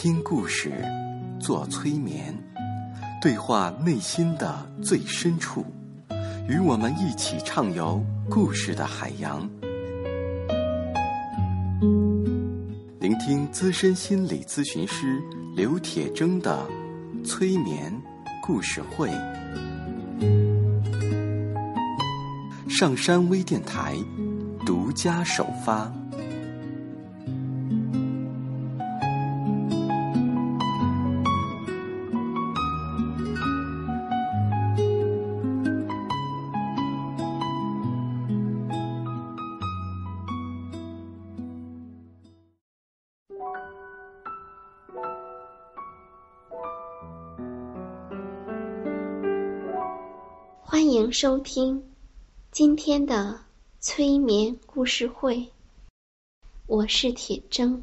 听故事，做催眠，对话内心的最深处，与我们一起畅游故事的海洋。聆听资深心理咨询师刘铁铮的催眠故事会。上山微电台独家首发。收听今天的催眠故事会，我是铁铮。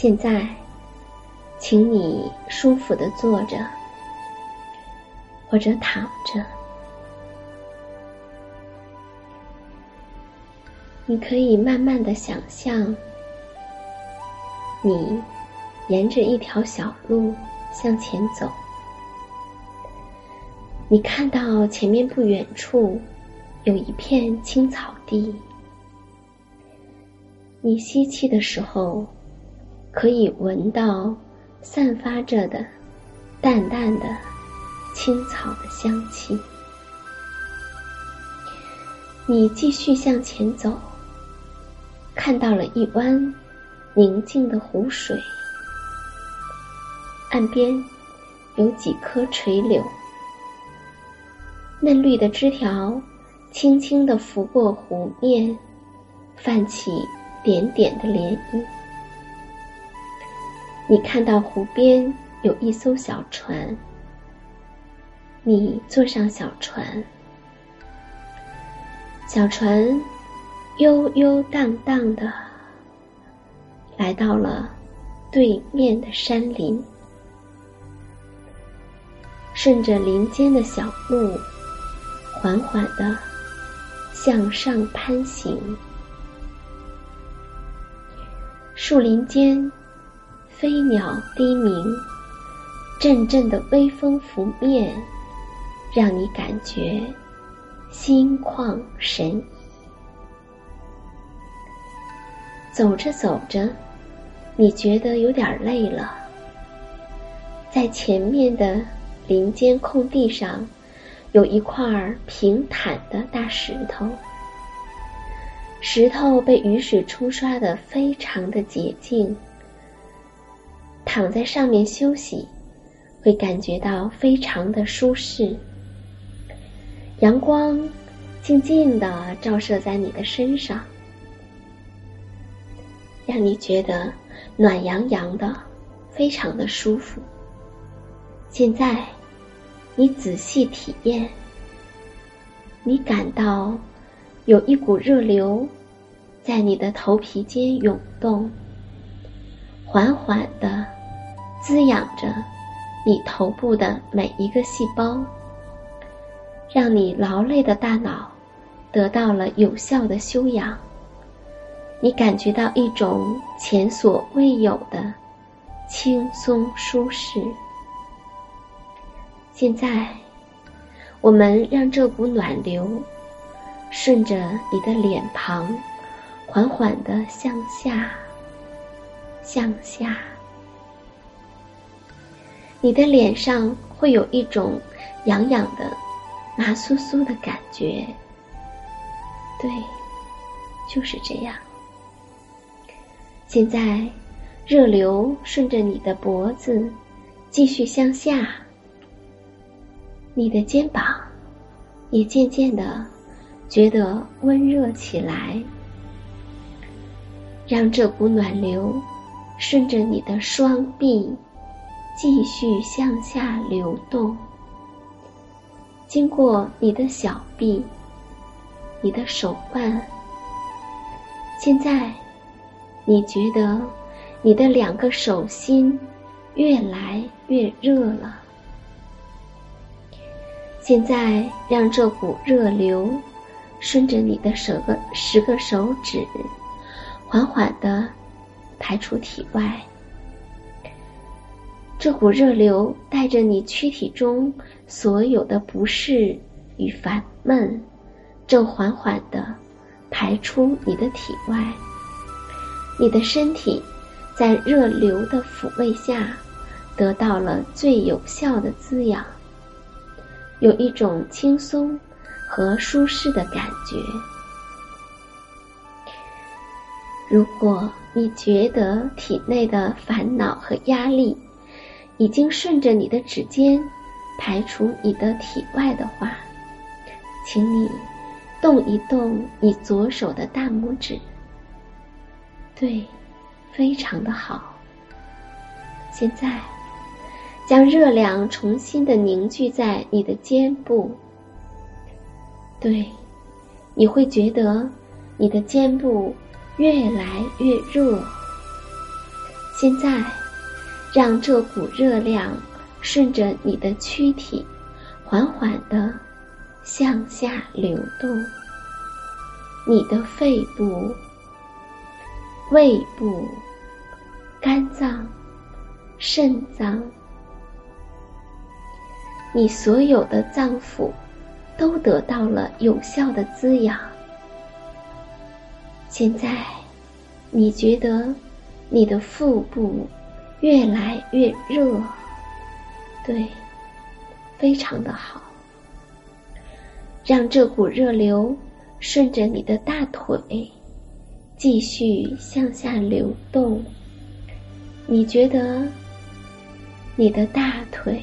现在，请你舒服的坐着，或者躺着。你可以慢慢的想象，你沿着一条小路向前走。你看到前面不远处有一片青草地，你吸气的时候。可以闻到散发着的淡淡的青草的香气。你继续向前走，看到了一湾宁静的湖水，岸边有几棵垂柳，嫩绿的枝条轻轻的拂过湖面，泛起点点的涟漪。你看到湖边有一艘小船，你坐上小船，小船悠悠荡荡的来到了对面的山林，顺着林间的小路，缓缓的向上攀行，树林间。飞鸟低鸣，阵阵的微风拂面，让你感觉心旷神怡。走着走着，你觉得有点累了，在前面的林间空地上，有一块平坦的大石头，石头被雨水冲刷的非常的洁净。躺在上面休息，会感觉到非常的舒适。阳光静静的照射在你的身上，让你觉得暖洋洋的，非常的舒服。现在，你仔细体验，你感到有一股热流在你的头皮间涌动，缓缓的。滋养着你头部的每一个细胞，让你劳累的大脑得到了有效的休养。你感觉到一种前所未有的轻松舒适。现在，我们让这股暖流顺着你的脸庞，缓缓的向下，向下。你的脸上会有一种痒痒的、麻酥酥的感觉。对，就是这样。现在，热流顺着你的脖子继续向下，你的肩膀也渐渐的觉得温热起来。让这股暖流顺着你的双臂继续向下流动，经过你的小臂、你的手腕。现在，你觉得你的两个手心越来越热了。现在，让这股热流顺着你的十个十个手指。缓缓的排出体外，这股热流带着你躯体中所有的不适与烦闷，正缓缓的排出你的体外。你的身体在热流的抚慰下得到了最有效的滋养，有一种轻松和舒适的感觉。如果你觉得体内的烦恼和压力已经顺着你的指尖排出你的体外的话，请你动一动你左手的大拇指。对，非常的好。现在，将热量重新的凝聚在你的肩部。对，你会觉得你的肩部。越来越热。现在，让这股热量顺着你的躯体，缓缓的向下流动。你的肺部、胃部、肝脏、肾脏，你所有的脏腑都得到了有效的滋养。现在，你觉得你的腹部越来越热，对，非常的好。让这股热流顺着你的大腿继续向下流动。你觉得你的大腿、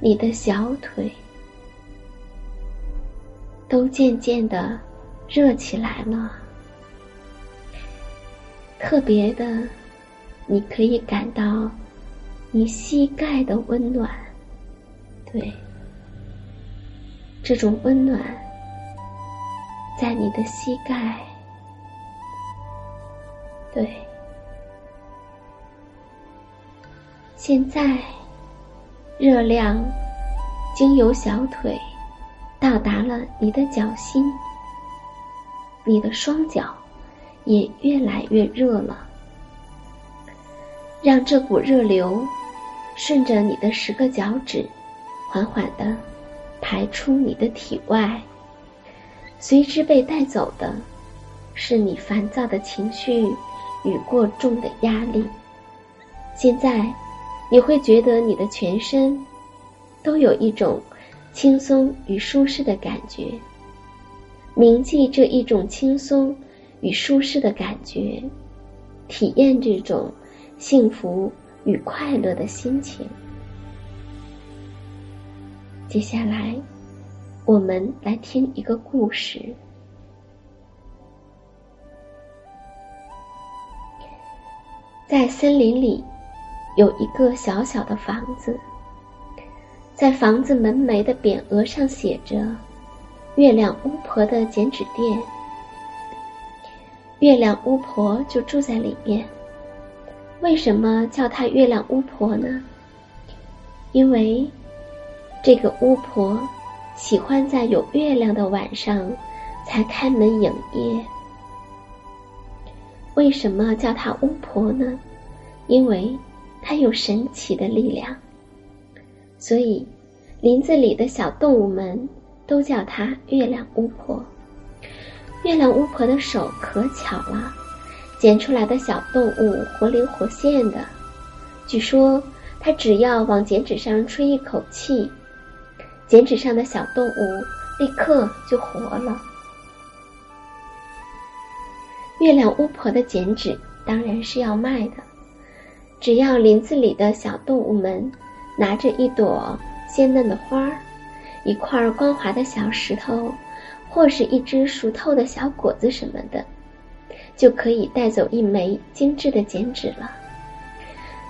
你的小腿都渐渐的。热起来了，特别的，你可以感到你膝盖的温暖，对，这种温暖在你的膝盖，对，现在热量经由小腿到达了你的脚心。你的双脚也越来越热了，让这股热流顺着你的十个脚趾，缓缓的排出你的体外。随之被带走的是你烦躁的情绪与过重的压力。现在你会觉得你的全身都有一种轻松与舒适的感觉。铭记这一种轻松与舒适的感觉，体验这种幸福与快乐的心情。接下来，我们来听一个故事。在森林里，有一个小小的房子，在房子门楣的匾额上写着。月亮巫婆的剪纸店，月亮巫婆就住在里面。为什么叫她月亮巫婆呢？因为这个巫婆喜欢在有月亮的晚上才开门营业。为什么叫她巫婆呢？因为她有神奇的力量，所以林子里的小动物们。都叫她月亮巫婆。月亮巫婆的手可巧了，剪出来的小动物活灵活现的。据说她只要往剪纸上吹一口气，剪纸上的小动物立刻就活了。月亮巫婆的剪纸当然是要卖的，只要林子里的小动物们拿着一朵鲜嫩的花儿、一块光滑的小石头，或是一只熟透的小果子什么的，就可以带走一枚精致的剪纸了。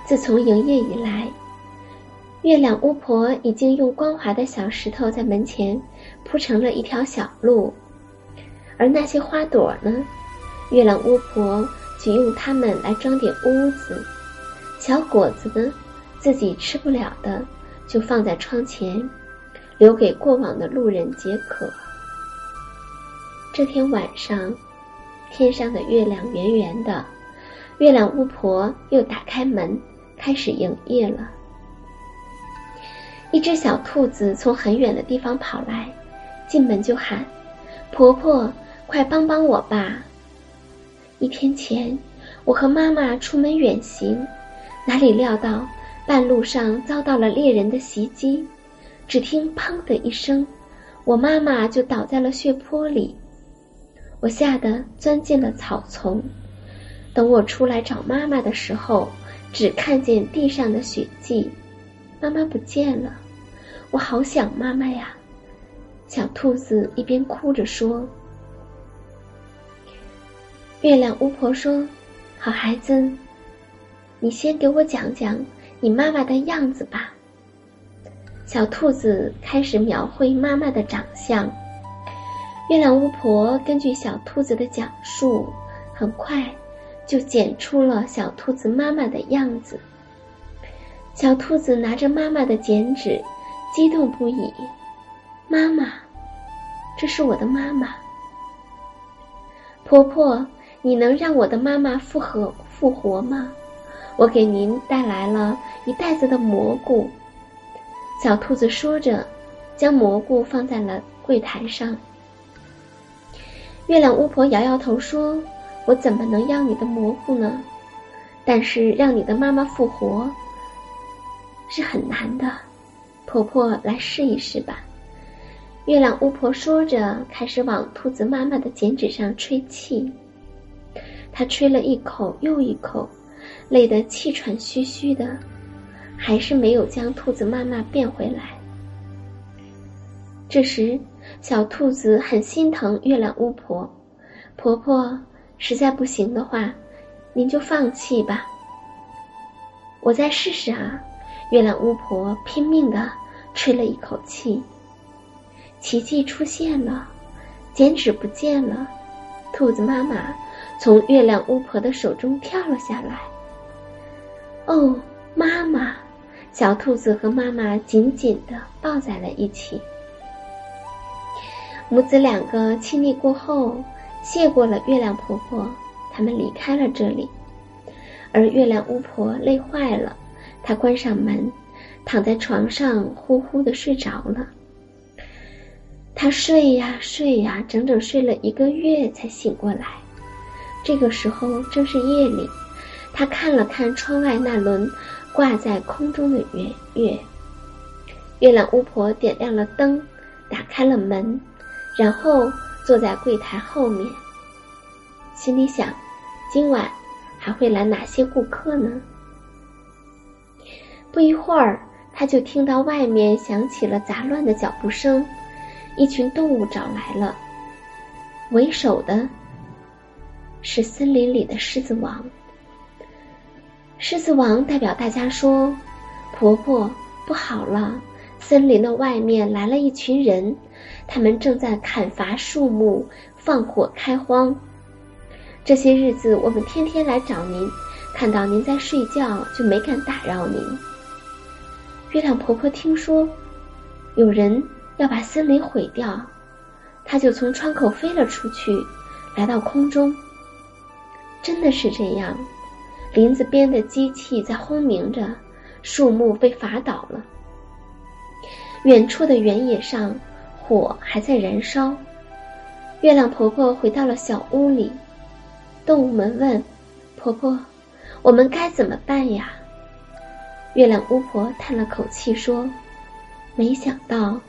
自从营业以来，月亮巫婆已经用光滑的小石头在门前铺成了一条小路，而那些花朵呢？月亮巫婆就用它们来装点屋子，小果子呢，自己吃不了的，就放在窗前，留给过往的路人解渴。这天晚上，天上的月亮圆圆的，月亮巫婆又打开门，开始营业了。一只小兔子从很远的地方跑来，进门就喊：“婆婆，快帮帮我吧！”一天前，我和妈妈出门远行，哪里料到半路上遭到了猎人的袭击。只听“砰”的一声，我妈妈就倒在了血泊里。我吓得钻进了草丛。等我出来找妈妈的时候，只看见地上的血迹，妈妈不见了。我好想妈妈呀！小兔子一边哭着说。月亮巫婆说：“好孩子，你先给我讲讲你妈妈的样子吧。”小兔子开始描绘妈妈的长相。月亮巫婆根据小兔子的讲述，很快就剪出了小兔子妈妈的样子。小兔子拿着妈妈的剪纸，激动不已：“妈妈，这是我的妈妈，婆婆。”你能让我的妈妈复活复活吗？我给您带来了一袋子的蘑菇。小兔子说着，将蘑菇放在了柜台上。月亮巫婆摇摇头说：“我怎么能要你的蘑菇呢？但是让你的妈妈复活是很难的。婆婆，来试一试吧。”月亮巫婆说着，开始往兔子妈妈的剪纸上吹气。她吹了一口又一口，累得气喘吁吁的，还是没有将兔子妈妈变回来。这时，小兔子很心疼月亮巫婆，婆婆实在不行的话，您就放弃吧。我再试试啊！月亮巫婆拼命的吹了一口气，奇迹出现了，剪纸不见了，兔子妈妈。从月亮巫婆的手中跳了下来。哦，妈妈！小兔子和妈妈紧紧的抱在了一起。母子两个亲昵过后，谢过了月亮婆婆，他们离开了这里。而月亮巫婆累坏了，她关上门，躺在床上呼呼的睡着了。她睡呀睡呀，整整睡了一个月才醒过来。这个时候正是夜里，他看了看窗外那轮挂在空中的圆月。月亮巫婆点亮了灯，打开了门，然后坐在柜台后面，心里想：今晚还会来哪些顾客呢？不一会儿，他就听到外面响起了杂乱的脚步声，一群动物找来了，为首的。是森林里的狮子王。狮子王代表大家说：“婆婆，不好了！森林的外面来了一群人，他们正在砍伐树木、放火开荒。这些日子我们天天来找您，看到您在睡觉，就没敢打扰您。”月亮婆婆听说有人要把森林毁掉，她就从窗口飞了出去，来到空中。真的是这样，林子边的机器在轰鸣着，树木被伐倒了。远处的原野上，火还在燃烧。月亮婆婆回到了小屋里，动物们问：“婆婆，我们该怎么办呀？”月亮巫婆叹了口气说：“没想到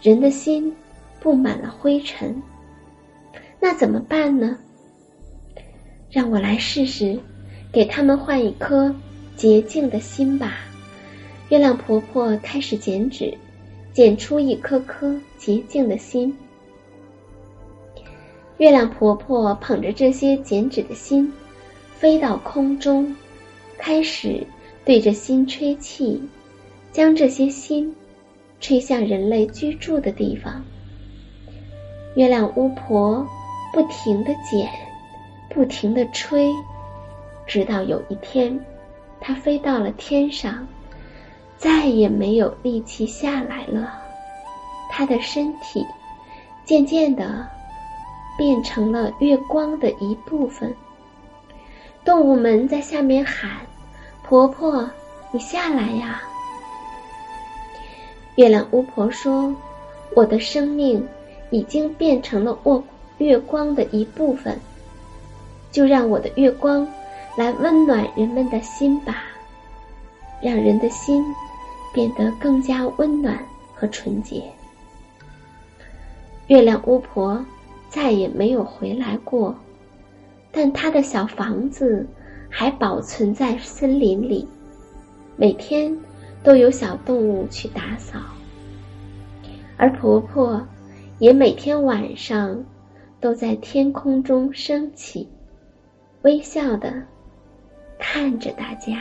人的心布满了灰尘，那怎么办呢？让我来试试，给他们换一颗洁净的心吧。”月亮婆婆开始剪纸，剪出一颗颗洁净的心。月亮婆婆捧着这些剪纸的心，飞到空中，开始。对着心吹气，将这些心吹向人类居住的地方。月亮巫婆不停的剪，不停的吹，直到有一天，她飞到了天上，再也没有力气下来了。她的身体渐渐的变成了月光的一部分。动物们在下面喊。婆婆，你下来呀！月亮巫婆说：“我的生命已经变成了卧月光的一部分，就让我的月光来温暖人们的心吧，让人的心变得更加温暖和纯洁。”月亮巫婆再也没有回来过，但她的小房子。还保存在森林里，每天都有小动物去打扫，而婆婆也每天晚上都在天空中升起，微笑的看着大家。